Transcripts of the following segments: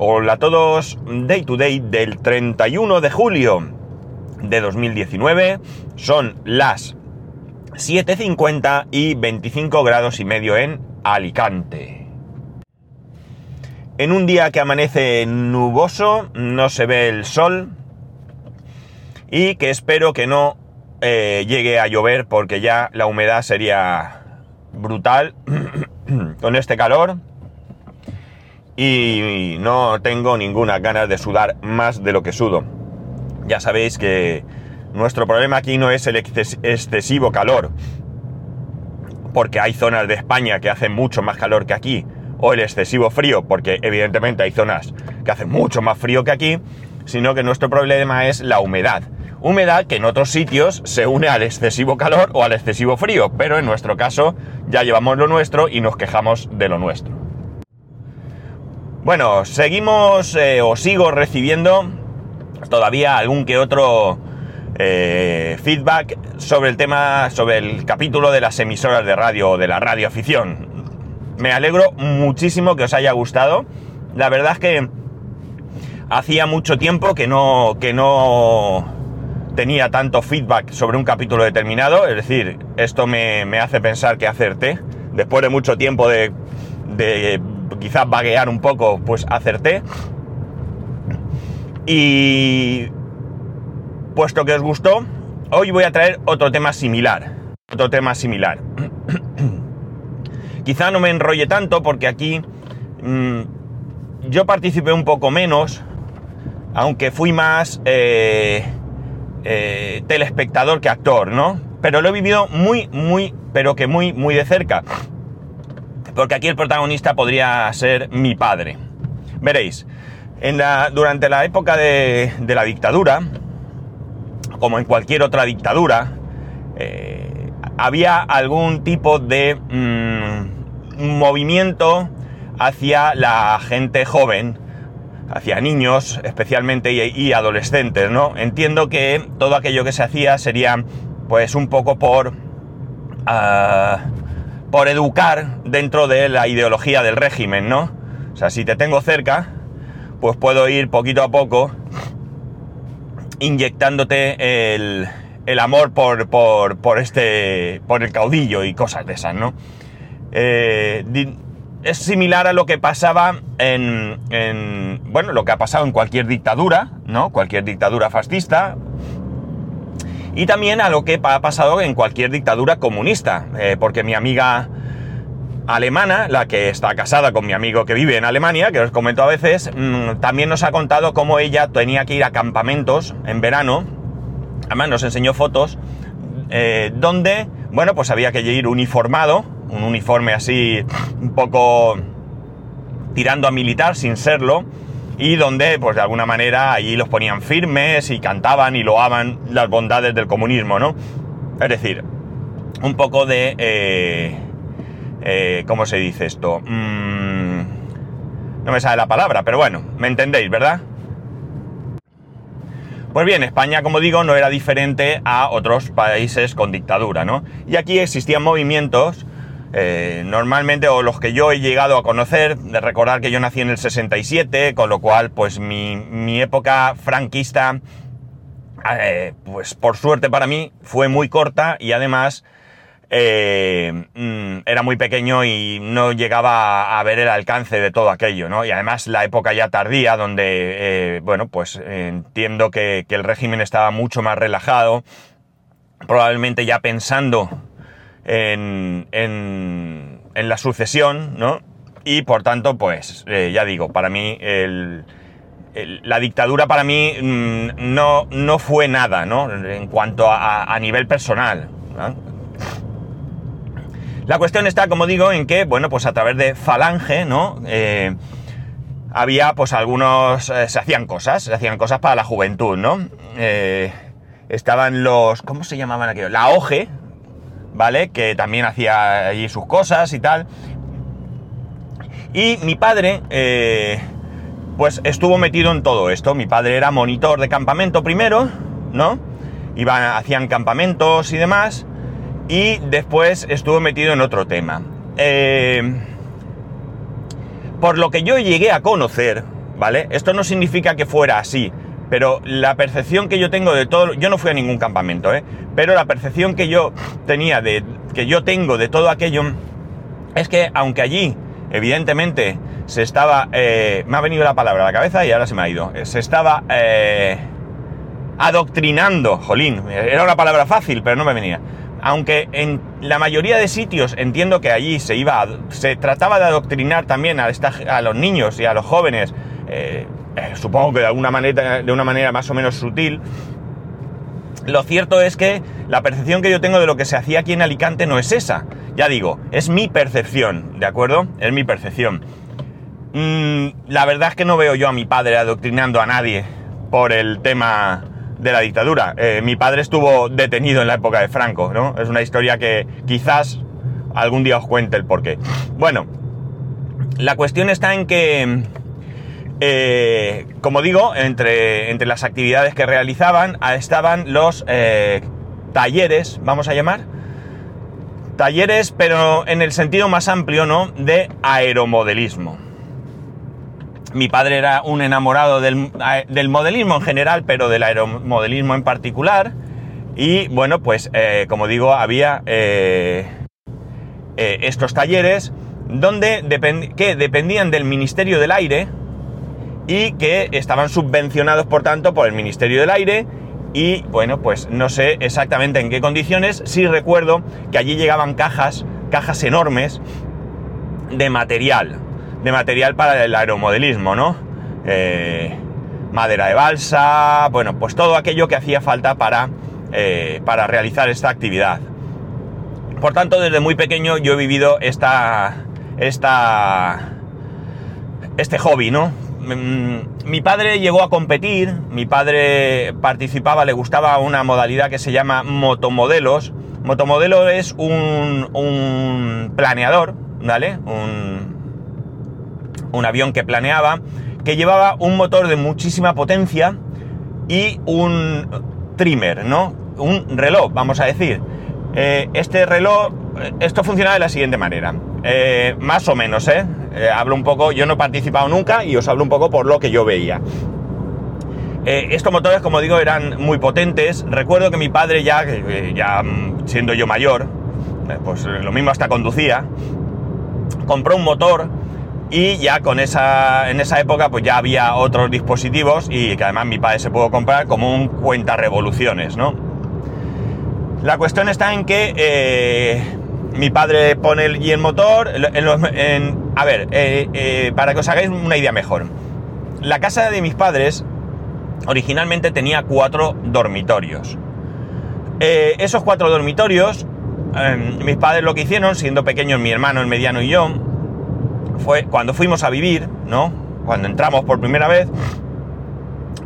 Hola a todos, Day to Day del 31 de julio de 2019. Son las 7.50 y 25 grados y medio en Alicante. En un día que amanece nuboso, no se ve el sol y que espero que no eh, llegue a llover porque ya la humedad sería brutal con este calor y no tengo ninguna ganas de sudar más de lo que sudo. Ya sabéis que nuestro problema aquí no es el excesivo calor, porque hay zonas de España que hacen mucho más calor que aquí, o el excesivo frío, porque evidentemente hay zonas que hacen mucho más frío que aquí, sino que nuestro problema es la humedad. Humedad que en otros sitios se une al excesivo calor o al excesivo frío, pero en nuestro caso ya llevamos lo nuestro y nos quejamos de lo nuestro. Bueno, seguimos eh, o sigo recibiendo todavía algún que otro eh, feedback sobre el tema, sobre el capítulo de las emisoras de radio o de la radioafición me alegro muchísimo que os haya gustado. La verdad es que hacía mucho tiempo que no, que no tenía tanto feedback sobre un capítulo determinado. Es decir, esto me, hace pensar que acerté. Después de mucho tiempo de, de quizás vaguear un poco, pues acerté. Y puesto que os gustó, hoy voy a traer otro tema similar. Otro tema similar. Quizá no me enrolle tanto porque aquí mm, yo participé un poco menos, aunque fui más eh, eh, telespectador que actor, ¿no? Pero lo he vivido muy, muy, pero que muy, muy de cerca. Porque aquí el protagonista podría ser mi padre. Veréis, en la, durante la época de, la dictadura, como en cualquier otra dictadura, eh, había algún tipo de mm, movimiento hacia la gente joven, hacia niños especialmente y, adolescentes, ¿no? Entiendo que todo aquello que se hacía sería pues un poco por... Ah, por educar dentro de la ideología del régimen, ¿no? O sea, si te tengo cerca, pues puedo ir poquito a poco inyectándote el, el amor por, por, por, este, por el caudillo y cosas de esas, ¿no? Eh, es similar a lo que pasaba en, bueno, lo que ha pasado en cualquier dictadura, ¿no? Cualquier dictadura fascista. Y también a lo que ha pasado en cualquier dictadura comunista, eh, porque mi amiga alemana, la que está casada con mi amigo que vive en Alemania, que os comento a veces, mm, también nos ha contado cómo ella tenía que ir a campamentos en verano, además nos enseñó fotos, eh, donde, bueno, pues había que ir uniformado, un uniforme así un poco tirando a militar sin serlo y donde pues de alguna manera allí los ponían firmes y cantaban y loaban las bondades del comunismo, ¿no? Es decir, un poco de... Eh, eh, ¿Cómo se dice esto? Mm, no me sale la palabra, pero bueno, me entendéis, ¿verdad? Pues bien, España, como digo, no era diferente a otros países con dictadura, ¿no? Y aquí existían movimientos eh, normalmente, o los que yo he llegado a conocer, de recordar que yo nací en el 67, con lo cual, pues mi, época franquista, eh, pues por suerte para mí, fue muy corta y además eh, mm, era muy pequeño y no llegaba a, ver el alcance de todo aquello, ¿no? Y además la época ya tardía, donde, bueno, pues entiendo que el régimen estaba mucho más relajado, probablemente ya pensando en, en, la sucesión, ¿no? Y por tanto, pues, eh, ya digo, para mí la dictadura para mí mm, no, no fue nada, ¿no? En cuanto a, nivel personal. La cuestión está, como digo, en que, bueno, pues a través de Falange, ¿no? Eh, había, pues, algunos... Eh, se hacían cosas, se hacían cosas para la juventud, ¿no? estaban los... ¿Cómo se llamaban aquellos? La OGE, ¿vale? Que también hacía allí sus cosas y tal. Y mi padre, eh, pues estuvo metido en todo esto. Mi padre era monitor de campamento primero, ¿no? Iban, hacían campamentos y demás. Y después estuvo metido en otro tema. Eh, por lo que yo llegué a conocer, ¿vale? Esto no significa que fuera así, pero la percepción que yo tengo de todo, yo no fui a ningún campamento, ¿eh? Pero la percepción que yo tenía de, que yo tengo de todo aquello, es que aunque allí, evidentemente, se estaba, eh, me ha venido la palabra a la cabeza y ahora se me ha ido, se estaba eh, adoctrinando, jolín, era una palabra fácil, pero no me venía. Aunque en la mayoría de sitios entiendo que allí se iba, se trataba de adoctrinar también a, a los niños y a los jóvenes, eh, eh, supongo que de alguna manera, de una manera más o menos sutil. Lo cierto es que la percepción que yo tengo de lo que se hacía aquí en Alicante no es esa. Ya digo, es mi percepción, ¿de acuerdo? Es mi percepción. Mm, la verdad es que no veo yo a mi padre adoctrinando a nadie por el tema de la dictadura. Eh, mi padre estuvo detenido en la época de Franco, ¿no? Es una historia que quizás algún día os cuente el porqué. Bueno, la cuestión está en que, eh, como digo, entre, entre, las actividades que realizaban estaban los eh, talleres, vamos a llamar, talleres, pero en el sentido más amplio. De aeromodelismo mi padre era un enamorado del, modelismo en general, pero del aeromodelismo en particular. Y bueno, pues eh, como digo, había estos talleres donde que dependían del Ministerio del Aire y que estaban subvencionados, por tanto, por el Ministerio del Aire. Y bueno, pues no sé exactamente en qué condiciones. Sí recuerdo que allí llegaban cajas, cajas enormes de material de material para el aeromodelismo, ¿no? Eh, madera de balsa, bueno, pues todo aquello que hacía falta para, eh, para realizar esta actividad. Por tanto, desde muy pequeño yo he vivido esta, esta, este hobby, ¿no? Mm, mi padre llegó a competir, mi padre participaba, le gustaba una modalidad que se llama motomodelos. Motomodelo es un, planeador, ¿vale? Un, un avión que planeaba, que llevaba un motor de muchísima potencia y un trimmer, ¿no? Un reloj, vamos a decir. Eh, este reloj, eh, esto funcionaba de la siguiente manera. Eh, más o menos, ¿eh? Hablo un poco, yo no he participado nunca y os hablo un poco por lo que yo veía. estos motores, como digo, eran muy potentes. Recuerdo que mi padre ya, ya mm, siendo yo mayor, pues lo mismo hasta conducía, compró un motor y ya con esa, en esa época pues ya había otros dispositivos y que además mi padre se pudo comprar como un cuenta revoluciones, ¿no? La cuestión está en que eh, mi padre pone el, y el motor, en, a ver, eh, eh, para que os hagáis una idea mejor. La casa de mis padres originalmente tenía cuatro dormitorios. esos cuatro dormitorios, mis padres lo que hicieron, siendo pequeños mi hermano, el mediano y yo, fue cuando fuimos a vivir, ¿no? Cuando entramos por primera vez,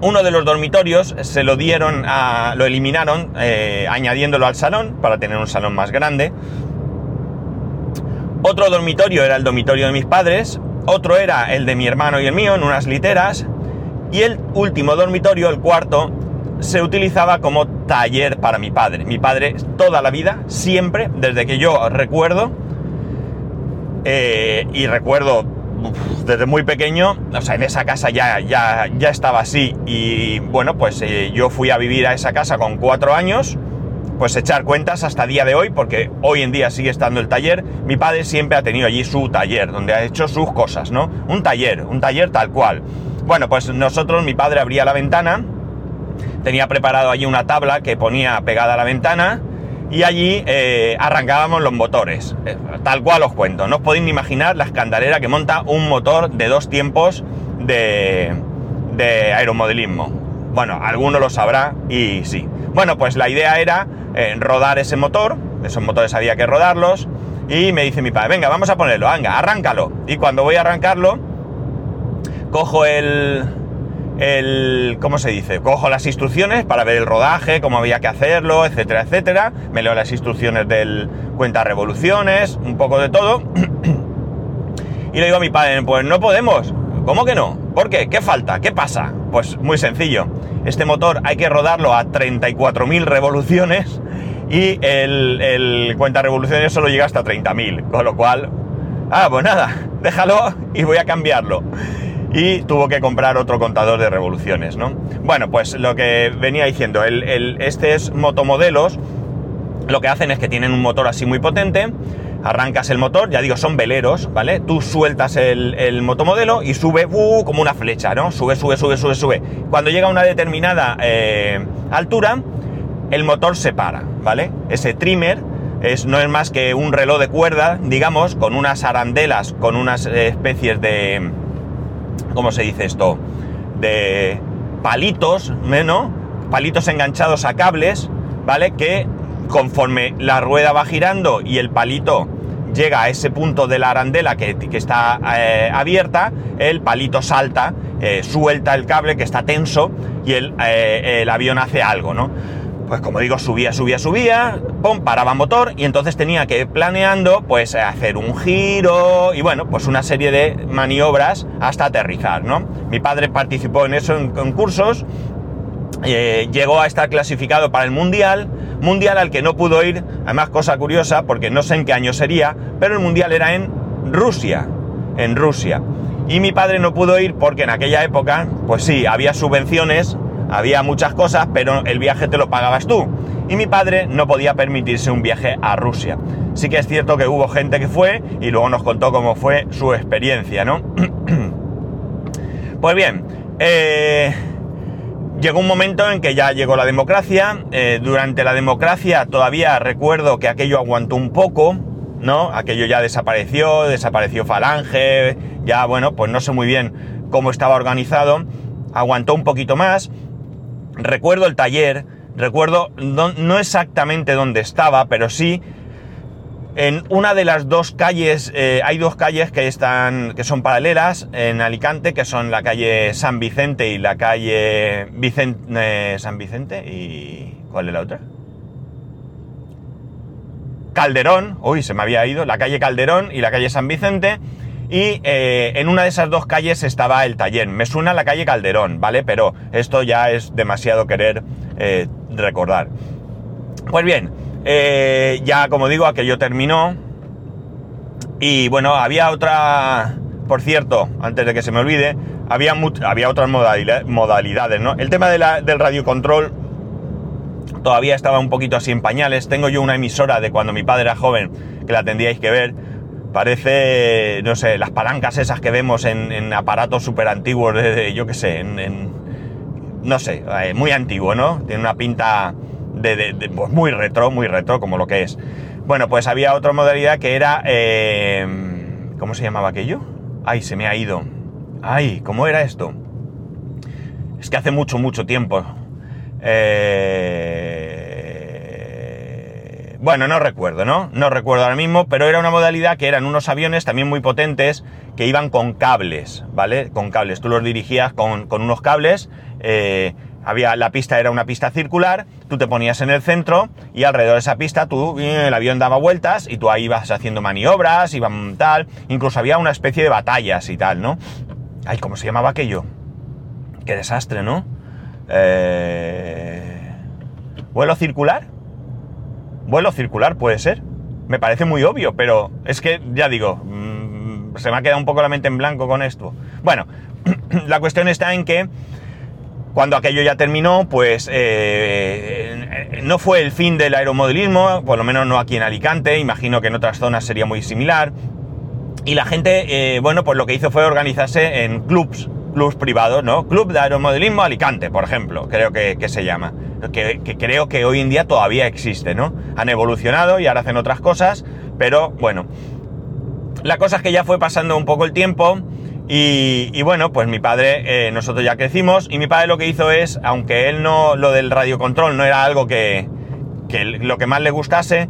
uno de los dormitorios se lo dieron a, lo eliminaron eh, añadiéndolo al salón para tener un salón más grande. Otro dormitorio era el dormitorio de mis padres, otro era el de mi hermano y el mío en unas literas y el último dormitorio, el cuarto, se utilizaba como taller para mi padre. Mi padre toda la vida, siempre, desde que yo recuerdo, eh, y recuerdo desde muy pequeño, o sea, en esa casa ya, ya, ya estaba así. Y bueno, pues eh, yo fui a vivir a esa casa con cuatro años, pues echar cuentas hasta día de hoy, porque hoy en día sigue estando el taller. Mi padre siempre ha tenido allí su taller, donde ha hecho sus cosas, ¿no? Un taller, un taller tal cual. Bueno, pues nosotros, mi padre abría la ventana, tenía preparado allí una tabla que ponía pegada a la ventana y allí eh, arrancábamos los motores. Eh, tal cual os cuento. No os podéis ni imaginar la escandalera que monta un motor de dos tiempos de, de aeromodelismo. Bueno, alguno lo sabrá y sí. Bueno, pues la idea era eh, rodar ese motor. Esos motores había que rodarlos. Y me dice mi padre, venga, vamos a ponerlo, venga, arráncalo. Y cuando voy a arrancarlo, cojo el, el, ¿cómo se dice? Cojo las instrucciones para ver el rodaje, cómo había que hacerlo, etcétera, etcétera. Me leo las instrucciones del cuenta revoluciones, un poco de todo. y le digo a mi padre, pues no podemos. ¿Cómo que no? ¿Por qué? ¿Qué falta? ¿Qué pasa? Pues muy sencillo. Este motor hay que rodarlo a 34.000 revoluciones y el, el cuenta revoluciones solo llega hasta 30.000. Con lo cual, ah, pues nada, déjalo y voy a cambiarlo. y tuvo que comprar otro contador de revoluciones, ¿no? Bueno, pues lo que venía diciendo, el, el, estos motomodelos lo que hacen es que tienen un motor así muy potente, arrancas el motor, ya digo, son veleros, ¿vale? Tú sueltas el, motomodelo y sube uh, como una flecha, ¿no? Sube, sube, sube, sube, sube. Cuando llega a una determinada eh, altura, el motor se para, ¿vale? Ese trimmer es, no es más que un reloj de cuerda, digamos, con unas arandelas, con unas especies de... ¿Cómo se dice esto? De palitos, ¿no? Palitos enganchados a cables, ¿vale? Que conforme la rueda va girando y el palito llega a ese punto de la arandela que, está eh, abierta, el palito salta, eh, suelta el cable que está tenso y el, eh, el, avión hace algo, ¿no? Pues como digo, subía, subía, subía, pum, paraba motor y entonces tenía que ir planeando, pues hacer un giro y bueno, pues una serie de maniobras hasta aterrizar, ¿no? Mi padre participó en eso en, en cursos, llegó a estar clasificado para el Mundial, mundial al que no pudo ir, además cosa curiosa, porque no sé en qué año sería, pero el mundial era en Rusia, en Rusia. Y mi padre no pudo ir porque en aquella época, pues sí, había subvenciones, había muchas cosas, pero el viaje te lo pagabas tú. Y mi padre no podía permitirse un viaje a Rusia. Sí que es cierto que hubo gente que fue y luego nos contó cómo fue su experiencia, ¿no? pues bien, eh, Llegó un momento en que ya llegó la democracia. Eh, durante la democracia todavía recuerdo que aquello aguantó un poco, ¿no? Aquello ya desapareció, desapareció Falange, ya bueno, pues no sé muy bien cómo estaba organizado. Aguantó un poquito más. Recuerdo el taller, recuerdo no exactamente dónde estaba, pero sí en una de las dos calles, eh, hay dos calles que están, que son paralelas en Alicante, que son la calle San Vicente y la calle Vicente, San Vicente y ¿cuál es la otra? Calderón, uy, se me había ido, la calle Calderón y la calle San Vicente. Y eh, en una de esas dos calles estaba el taller. Me suena la calle Calderón, ¿vale? Pero esto ya es demasiado querer eh, recordar. Pues bien, eh, ya, como digo, aquello terminó. Y bueno, había otra... Por cierto, antes de que se me olvide, había, había otras modalidades, ¿no? El tema del radiocontrol todavía estaba un poquito así en pañales. Tengo yo una emisora de cuando mi padre era joven, que la tendríais que ver. Parece, no sé, las palancas esas que vemos en, aparatos súper antiguos, de, yo qué sé, en, no sé, eh, muy antiguo, ¿no? Tiene una pinta de, pues muy retro, muy retro como lo que es. Bueno, pues había otra modalidad que era... Eh, ¿Cómo se llamaba aquello? Ay, se me ha ido. Ay, ¿cómo era esto? Es que hace mucho, mucho tiempo. Eh, bueno, no recuerdo, ¿no? No recuerdo ahora mismo, pero era una modalidad que eran unos aviones también muy potentes que iban con cables, ¿vale? Con cables. Tú los dirigías con, unos cables. Eh, había, la pista era una pista circular, tú te ponías en el centro y alrededor de esa pista tú, eh, el avión daba vueltas y tú ahí ibas haciendo maniobras, iban tal, incluso había una especie de batallas y tal, ¿no? Ay, ¿cómo se llamaba aquello? Qué desastre, ¿no? Eh... ¿Vuelo circular? Vuelo circular puede ser. Me parece muy obvio, pero es que, ya digo, mm, se me ha quedado un poco la mente en blanco con esto. Bueno, la cuestión está en que cuando aquello ya terminó, pues eh, no fue el fin del aeromodelismo, por lo menos no aquí en Alicante, imagino que en otras zonas sería muy similar. Y la gente, eh, bueno, pues lo que hizo fue organizarse en clubs, clubs privados, ¿no? Club de Aeromodelismo Alicante, por ejemplo, creo que, se llama. Que, que, creo que hoy en día todavía existe, ¿no? Han evolucionado y ahora hacen otras cosas, pero bueno. La cosa es que ya fue pasando un poco el tiempo y, bueno, pues mi padre, eh, nosotros ya crecimos y mi padre lo que hizo es, aunque él no, lo del radiocontrol no era algo que, lo que más le gustase,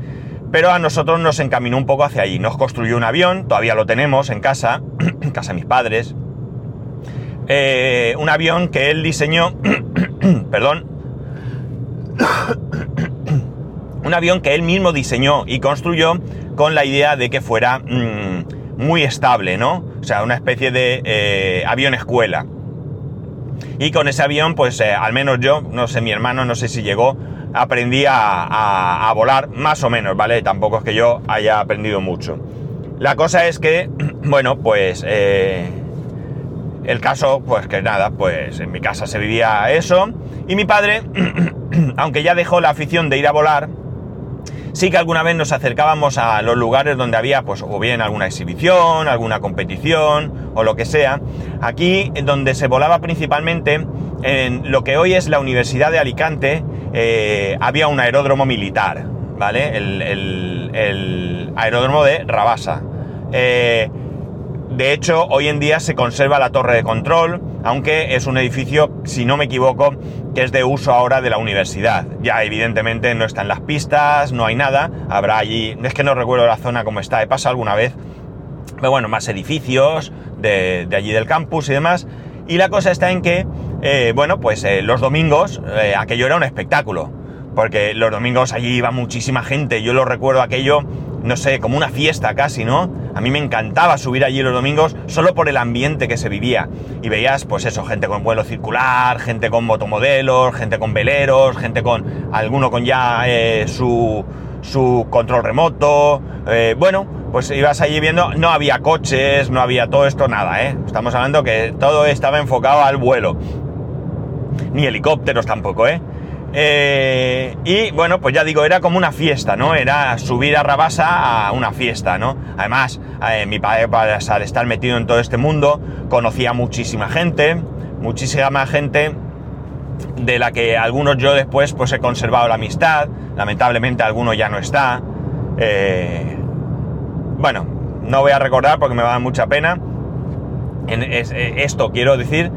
pero a nosotros nos encaminó un poco hacia allí. Nos construyó un avión, todavía lo tenemos en casa, en casa de mis padres. Eh, un avión que él diseñó, perdón, un avión que él mismo diseñó y construyó con la idea de que fuera mm, muy estable, ¿no? O sea, una especie de eh, avión escuela. Y con ese avión, pues eh, al menos yo, no sé, mi hermano, no sé si llegó, aprendí a, volar más o menos, ¿vale? Tampoco es que yo haya aprendido mucho. La cosa es que, bueno, pues eh, el caso, pues que nada, pues en mi casa se vivía eso. Y mi padre, aunque ya dejó la afición de ir a volar, sí que alguna vez nos acercábamos a los lugares donde había, pues, o bien alguna exhibición, alguna competición, o lo que sea. Aquí, donde se volaba principalmente, en lo que hoy es la Universidad de Alicante, eh, había un aeródromo militar, ¿vale? El, aeródromo de Rabasa. Eh, de hecho, hoy en día se conserva la torre de control, aunque es un edificio, si no me equivoco, que es de uso ahora de la universidad. Ya evidentemente no están las pistas, no hay nada, habrá allí, es que no recuerdo la zona como está, he pasado alguna vez, pero bueno, más edificios de, allí del campus y demás. Y la cosa está en que, eh, bueno, pues eh, los domingos eh, aquello era un espectáculo, porque los domingos allí iba muchísima gente, yo lo recuerdo aquello no sé, como una fiesta casi, ¿no? A mí me encantaba subir allí los domingos solo por el ambiente que se vivía. Y veías, pues eso, gente con vuelo circular, gente con motomodelos, gente con veleros, gente con alguno con ya eh, su, su control remoto. Eh, bueno, pues ibas allí viendo, no había coches, no había todo esto, nada, ¿eh? Estamos hablando que todo estaba enfocado al vuelo. Ni helicópteros tampoco, ¿eh? Eh, y bueno, pues ya digo, era como una fiesta, ¿no? Era subir a Rabasa a una fiesta, ¿no? Además, eh, mi padre, al estar metido en todo este mundo, conocía muchísima gente, muchísima gente de la que algunos yo después pues he conservado la amistad, lamentablemente alguno ya no está. Eh, bueno, no voy a recordar porque me va a dar mucha pena. En esto quiero decir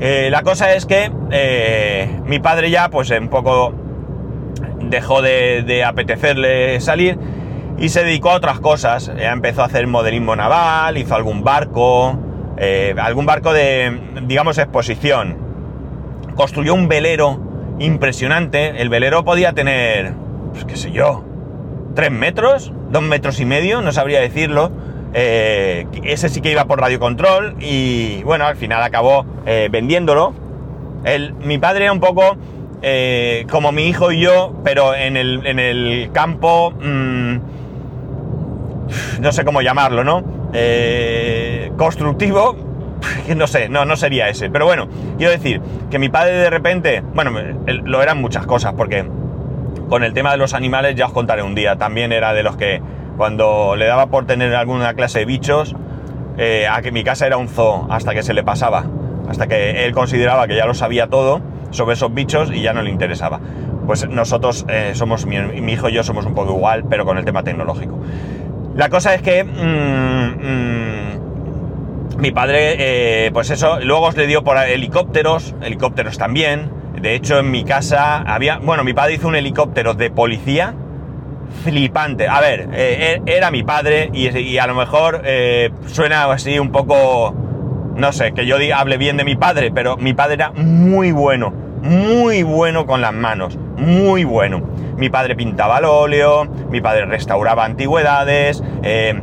eh, la cosa es que eh, mi padre ya, pues un poco dejó de, apetecerle salir y se dedicó a otras cosas. Empezó a hacer modelismo naval, hizo algún barco, eh, algún barco de, digamos, exposición. Construyó un velero impresionante. El velero podía tener, pues qué sé yo, tres metros, dos metros y medio, no sabría decirlo eh, ese sí que iba por radio control y bueno, al final acabó eh, vendiéndolo. mi padre era un poco eh, como mi hijo y yo, pero en el, campo, mm, no sé cómo llamarlo, ¿no? constructivo, no sé, no, no sería ese. Pero bueno, quiero decir que mi padre de repente, bueno, lo eran muchas cosas, porque con el tema de los animales ya os contaré un día, también era de los que cuando le daba por tener alguna clase de bichos, eh, a que mi casa era un zoo, hasta que se le pasaba, hasta que él consideraba que ya lo sabía todo sobre esos bichos y ya no le interesaba. Pues nosotros eh, somos, mi, hijo y yo somos un poco igual, pero con el tema tecnológico. La cosa es que mm, mm, mi padre, eh, pues eso, luego le dio por helicópteros, helicópteros también. De hecho, en mi casa había, bueno, mi padre hizo un helicóptero de policía, flipante. A ver, eh, e-, era mi padre y, a lo mejor eh, suena así un poco, no sé, que yo hable bien de mi padre, pero mi padre era muy bueno, muy bueno con las manos, muy bueno. Mi padre pintaba al óleo, mi padre restauraba antigüedades, eh,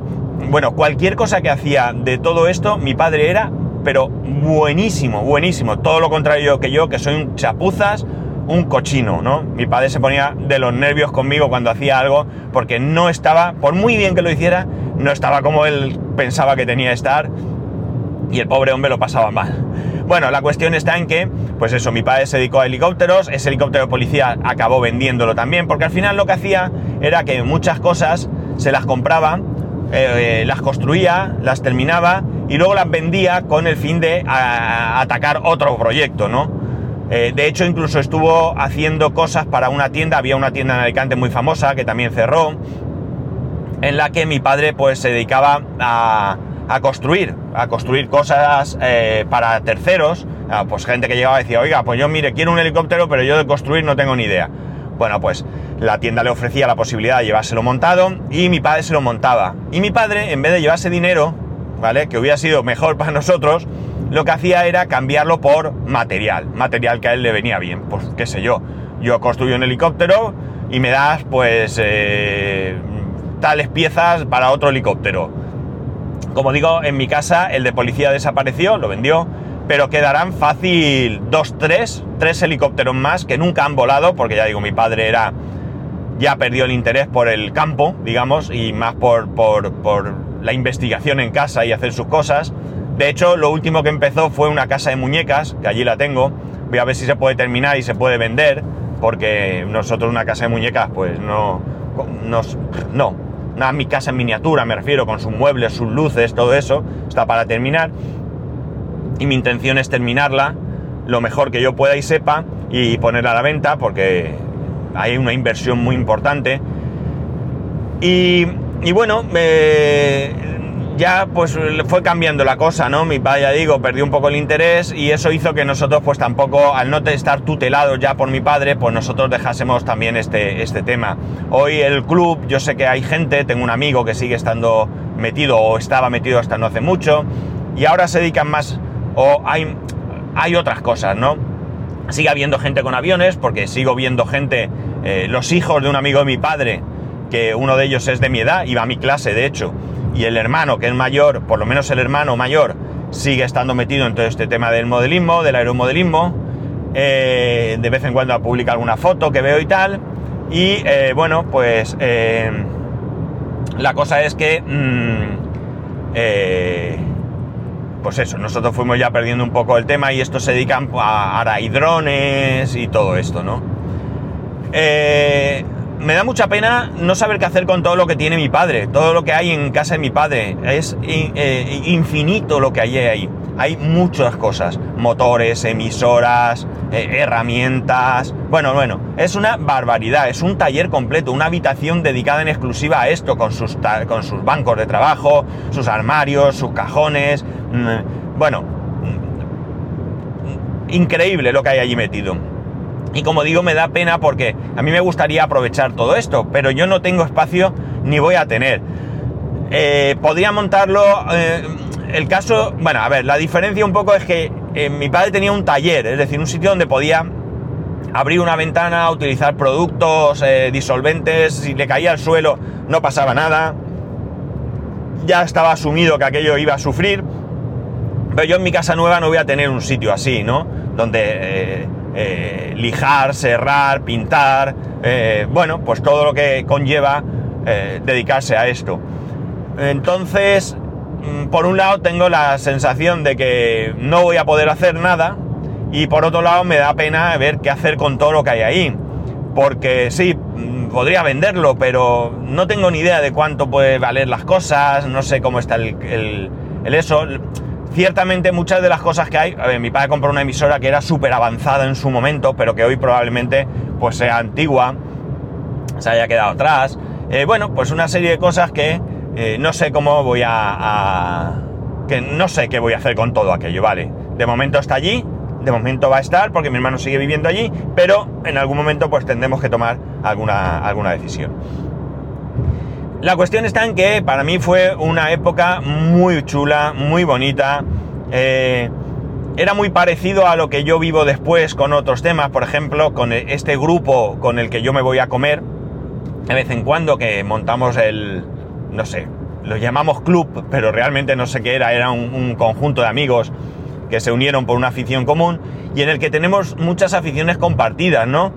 bueno, cualquier cosa que hacía de todo esto, mi padre era, pero buenísimo, buenísimo. Todo lo contrario que yo, que soy un chapuzas, un cochino, ¿no? Mi padre se ponía de los nervios conmigo cuando hacía algo porque no estaba, por muy bien que lo hiciera, no estaba como él pensaba que tenía que estar y el pobre hombre lo pasaba mal. Bueno, la cuestión está en que, pues eso, mi padre se dedicó a helicópteros, ese helicóptero de policía acabó vendiéndolo también, porque al final lo que hacía era que muchas cosas se las compraba, eh, las construía, las terminaba y luego las vendía con el fin de atacar otro proyecto, ¿no? Eh, de hecho, incluso estuvo haciendo cosas para una tienda, había una tienda en Alicante muy famosa que también cerró, en la que mi padre pues se dedicaba a, construir, a construir cosas eh, para terceros, ah, pues gente que llegaba y decía, oiga, pues yo mire, quiero un helicóptero, pero yo de construir no tengo ni idea. Bueno, pues la tienda le ofrecía la posibilidad de llevárselo montado y mi padre se lo montaba. Y mi padre, en vez de llevarse dinero, ¿vale? Que hubiera sido mejor para nosotros, lo que hacía era cambiarlo por material, material que a él le venía bien, pues qué sé yo, yo construyo un helicóptero y me das pues eh, tales piezas para otro helicóptero. Como digo, en mi casa el de policía desapareció, lo vendió, pero quedarán fácil dos, tres, tres helicópteros más que nunca han volado, porque ya digo, mi padre era, ya perdió el interés por el campo, digamos, y más por, por, por la investigación en casa y hacer sus cosas De hecho, lo último que empezó fue una casa de muñecas, que allí la tengo. Voy a ver si se puede terminar y se puede vender, porque nosotros una casa de muñecas, pues no, nos, no, una mi casa en miniatura, me refiero, con sus muebles, sus luces, todo eso, está para terminar. Y mi intención es terminarla lo mejor que yo pueda y sepa y ponerla a la venta, porque hay una inversión muy importante. Y, bueno, ya pues fue cambiando la cosa, ¿no? Mi padre, ya digo, perdió un poco el interés y eso hizo que nosotros pues tampoco, al no estar tutelados ya por mi padre, pues nosotros dejásemos también este, este tema. Hoy el club, yo sé que hay gente, tengo un amigo que sigue estando metido o estaba metido hasta no hace mucho y ahora se dedican más o hay, hay otras cosas, ¿no? Sigue habiendo gente con aviones porque sigo viendo gente, eh, los hijos de un amigo de mi padre, que uno de ellos es de mi edad, iba a mi clase de hecho, y el hermano, que es mayor, por lo menos el hermano mayor, sigue estando metido en todo este tema del modelismo, del aeromodelismo. Eh, de vez en cuando publica alguna foto que veo y tal. Y eh, bueno, pues eh, la cosa es que... Mm, pues eso, nosotros fuimos ya perdiendo un poco el tema y estos se dedican a, a y todo esto, ¿no? Me da mucha pena no saber qué hacer con todo lo que tiene mi padre, todo lo que hay en casa de mi padre. Es eh, infinito lo que hay ahí. Hay muchas cosas, motores, emisoras, eh, herramientas. Bueno, bueno, es una barbaridad, es un taller completo, una habitación dedicada en exclusiva a esto, con sus, con sus bancos de trabajo, sus armarios, sus cajones. Mm, bueno, mm, increíble lo que hay allí metido. Y como digo, me da pena porque a mí me gustaría aprovechar todo esto, pero yo no tengo espacio ni voy a tener. Eh, podría montarlo. Eh, el caso, bueno, a ver, la diferencia un poco es que eh, mi padre tenía un taller, es decir, un sitio donde podía abrir una ventana, utilizar productos disolventes, si le caía al suelo no pasaba nada. Ya estaba asumido que aquello iba a sufrir. Pero yo en mi casa nueva no voy a tener un sitio así, ¿no? Donde eh, lijar, serrar, pintar, eh, bueno, pues todo lo que conlleva eh, dedicarse a esto. Entonces, mm, por un lado tengo la sensación de que no voy a poder hacer nada y por otro lado me da pena ver qué hacer con todo lo que hay ahí. Porque sí, mm, podría venderlo, pero no tengo ni idea de cuánto puede valer las cosas, no sé cómo está el, el eso Ciertamente muchas de las cosas que hay, a ver, mi padre compró una emisora que era súper avanzada en su momento, pero que hoy probablemente pues sea antigua, se haya quedado atrás. Eh, bueno, pues una serie de cosas que eh, no sé cómo voy a, que no sé qué voy a hacer con todo aquello, ¿vale? De momento está allí, de momento va a estar porque mi hermano sigue viviendo allí, pero en algún momento pues tendremos que tomar alguna, alguna decisión. La cuestión está en que para mí fue una época muy chula, muy bonita. Eh, era muy parecido a lo que yo vivo después con otros temas, por ejemplo, con e-, este grupo con el que yo me voy a comer de vez en cuando, que montamos el, no sé, lo llamamos club, pero realmente no sé qué era, era un, un conjunto de amigos que se unieron por una afición común y en el que tenemos muchas aficiones compartidas, ¿no?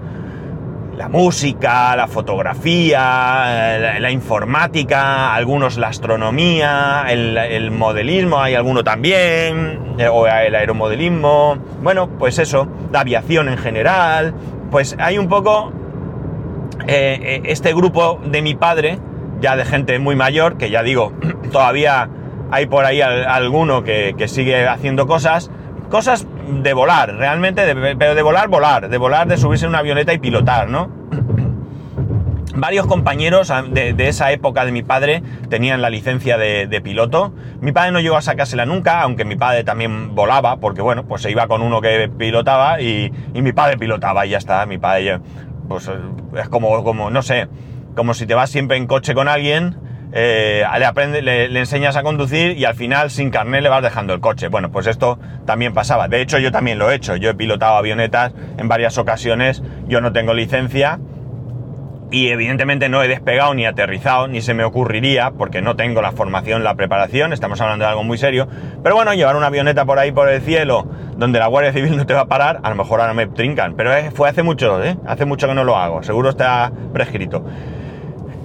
La música, la fotografía, la, informática, algunos la astronomía, el, modelismo, hay alguno también, eh, o el aeromodelismo, bueno, pues eso, la aviación en general, pues hay un poco eh, eh, este grupo de mi padre, ya de gente muy mayor, que ya digo, todavía hay por ahí alguno que sigue haciendo cosas, cosas de volar, realmente, pero de volar, volar, de volar, de subirse en una avioneta y pilotar, ¿no? Varios compañeros de, esa época de mi padre tenían la licencia de, piloto. Mi padre no llegó a sacársela nunca, aunque mi padre también volaba, porque bueno, pues se iba con uno que pilotaba y, mi padre pilotaba y ya está. Mi padre, pues es como, como, no sé, como si te vas siempre en coche con alguien eh, le, enseñas a conducir y al final sin carnet le vas dejando el coche. Bueno, pues esto también pasaba. De hecho, yo también lo he hecho. Yo he pilotado avionetas en varias ocasiones. Yo no tengo licencia y evidentemente no he despegado ni aterrizado, ni se me ocurriría, porque no tengo la formación, la preparación, estamos hablando de algo muy serio. Pero bueno, llevar una avioneta por ahí por el cielo, donde la Guardia Civil no te va a parar, a lo mejor ahora me trincan. Pero fue hace mucho, ¿eh? Hace mucho que no lo hago, seguro está prescrito.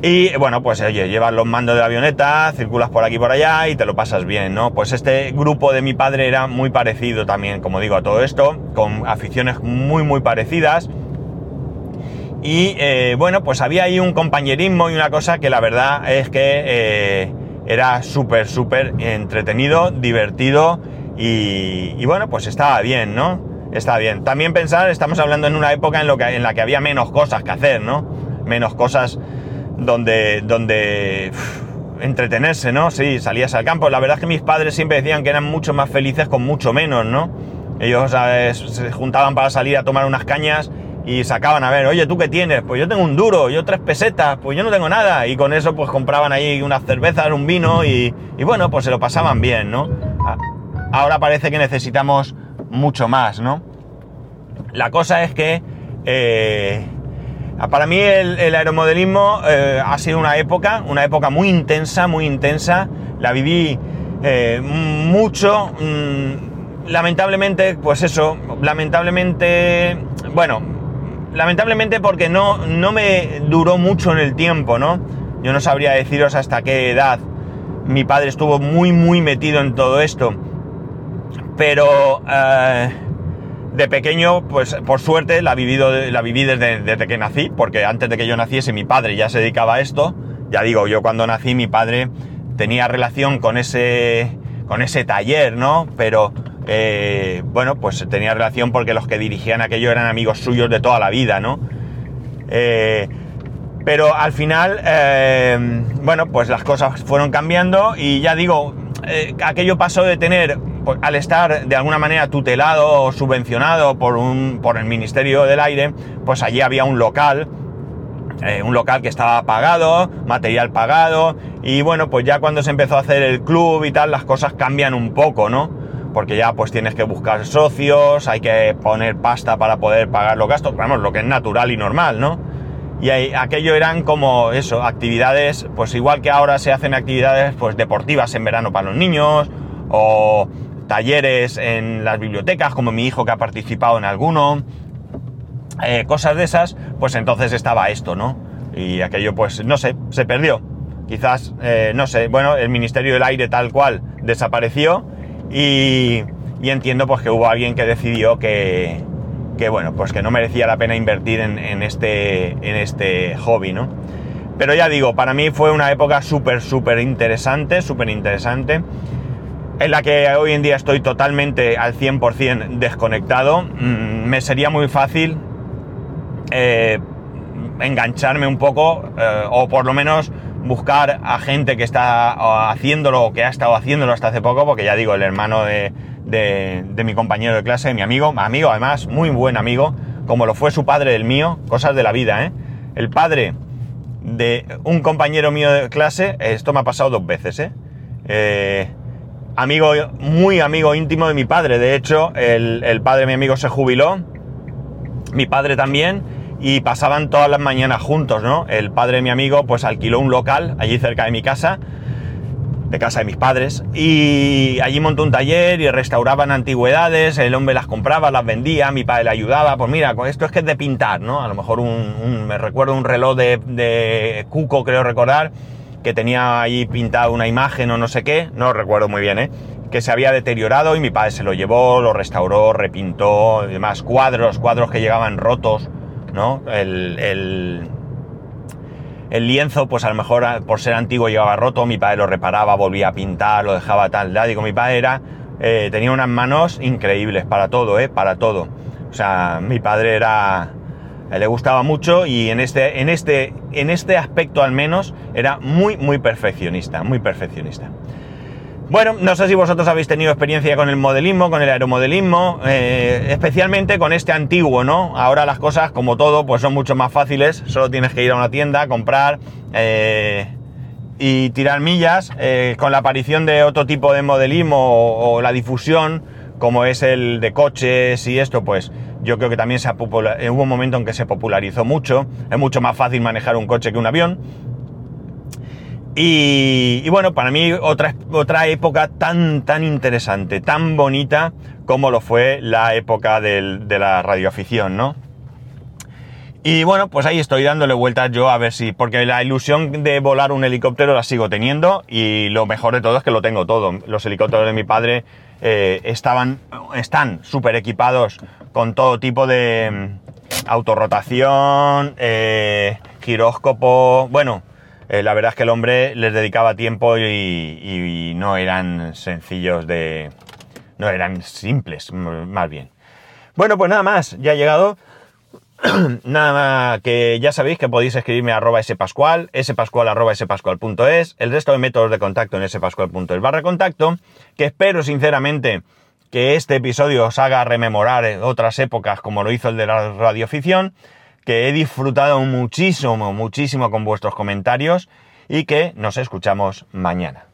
Y bueno, pues oye, llevas los mandos de la avioneta, circulas por aquí y por allá y te lo pasas bien, ¿no? Pues este grupo de mi padre era muy parecido también, como digo, a todo esto, con aficiones muy, muy parecidas. Y eh, bueno, pues había ahí un compañerismo y una cosa que la verdad es que eh, era súper, súper entretenido, divertido y, bueno, pues estaba bien, ¿no? Estaba bien. También pensar, estamos hablando en una época en, lo que, en la que había menos cosas que hacer, ¿no? Menos cosas donde, donde entretenerse, ¿no? Sí, salías al campo. La verdad es que mis padres siempre decían que eran mucho más felices con mucho menos, ¿no? Ellos se juntaban para salir a tomar unas cañas y sacaban a ver, oye, ¿tú qué tienes? Pues yo tengo un duro, yo tres pesetas, pues yo no tengo nada. Y con eso pues compraban ahí unas cervezas, un vino y, y bueno, pues se lo pasaban bien, ¿no? Ahora parece que necesitamos mucho más, ¿no? La cosa es que eh, para mí el, el aeromodelismo eh, ha sido una época, una época muy intensa, muy intensa. La viví eh, mucho. Mmm, lamentablemente, pues eso, lamentablemente, bueno, lamentablemente porque no, no me duró mucho en el tiempo, ¿no? Yo no sabría deciros hasta qué edad mi padre estuvo muy, muy metido en todo esto. Pero eh, de pequeño, pues por suerte la, vivido, la viví desde, desde, que nací, porque antes de que yo naciese mi padre ya se dedicaba a esto. Ya digo, yo cuando nací mi padre tenía relación con ese, con ese taller, ¿no? Pero eh, bueno, pues tenía relación porque los que dirigían aquello eran amigos suyos de toda la vida, ¿no? Eh, pero al final, eh, bueno, pues las cosas fueron cambiando y ya digo, aquello pasó de tener, al estar de alguna manera tutelado o subvencionado por, un, por el Ministerio del Aire, pues allí había un local, eh, un local que estaba pagado, material pagado, y bueno, pues ya cuando se empezó a hacer el club y tal, las cosas cambian un poco, ¿no? Porque ya pues tienes que buscar socios, hay que poner pasta para poder pagar los gastos, vamos, lo que es natural y normal, ¿no? y aquello eran como eso, actividades, pues igual que ahora se hacen actividades pues deportivas en verano para los niños o talleres en las bibliotecas como mi hijo que ha participado en alguno, eh, cosas de esas, pues entonces estaba esto, ¿no? Y aquello pues no sé, se perdió. Quizás, eh, no sé, bueno, el Ministerio del Aire tal cual desapareció y, y entiendo pues que hubo alguien que decidió que, que bueno, pues que no merecía la pena invertir en, en, este, en este hobby, ¿no? Pero ya digo, para mí fue una época súper, súper interesante, súper interesante, en la que hoy en día estoy totalmente al 100% desconectado. Mm, me sería muy fácil eh, engancharme un poco, eh, o por lo menos buscar a gente que está haciéndolo o que ha estado haciéndolo hasta hace poco, porque ya digo, el hermano de, mi compañero de clase, mi amigo, amigo además, muy buen amigo, como lo fue su padre del mío, cosas de la vida, ¿eh? El padre de un compañero mío de clase, esto me ha pasado dos veces, ¿eh? eh amigo, muy amigo íntimo de mi padre, de hecho, el, el padre de mi amigo se jubiló, mi padre también, y pasaban todas las mañanas juntos, ¿no? El padre de mi amigo pues alquiló un local allí cerca de mi casa, de casa de mis padres, y allí montó un taller y restauraban antigüedades, el hombre las compraba, las vendía, mi padre le ayudaba, pues mira, esto es que es de pintar, ¿no? A lo mejor un, un me recuerdo un reloj de, de, Cuco, creo recordar, que tenía ahí pintado una imagen o no sé qué, no recuerdo muy bien, ¿eh? que se había deteriorado y mi padre se lo llevó, lo restauró, repintó, y demás, cuadros, cuadros que llegaban rotos, ¿no? El, el, el, lienzo, pues a lo mejor por ser antiguo llevaba roto, mi padre lo reparaba, volvía a pintar, lo dejaba tal, ya digo, mi padre era, eh, tenía unas manos increíbles para todo, ¿eh? Para todo. O sea, mi padre era, le gustaba mucho y en este, en este, en este aspecto al menos era muy, muy perfeccionista, muy perfeccionista. Bueno, no sé si vosotros habéis tenido experiencia con el modelismo, con el aeromodelismo, eh, especialmente con este antiguo, ¿no? Ahora las cosas, como todo, pues son mucho más fáciles, solo tienes que ir a una tienda, comprar eh, y tirar millas. Eh, con la aparición de otro tipo de modelismo o, la difusión, como es el de coches y esto, pues yo creo que también se ha hubo un momento en que se popularizó mucho. Es mucho más fácil manejar un coche que un avión. Y, y, bueno, para mí otra, otra época tan, tan interesante, tan bonita como lo fue la época del, de la radioafición, ¿no? Y bueno, pues ahí estoy dándole vueltas yo a ver si, porque la ilusión de volar un helicóptero la sigo teniendo y lo mejor de todo es que lo tengo todo. Los helicópteros de mi padre eh, estaban, están súper equipados con todo tipo de mm, autorrotación, eh, giróscopo, bueno, eh, la verdad es que el hombre les dedicaba tiempo y, y no eran sencillos de... no eran simples, más bien. Bueno, pues nada más, ya ha llegado. Nada que ya sabéis que podéis escribirme a arroba spascual, spascual arroba spascual.es, el resto de métodos de contacto en spascual.es barra contacto, que espero sinceramente que este episodio os haga rememorar otras épocas como lo hizo el de la radioficción, que he disfrutado muchísimo, muchísimo con vuestros comentarios y que nos escuchamos mañana.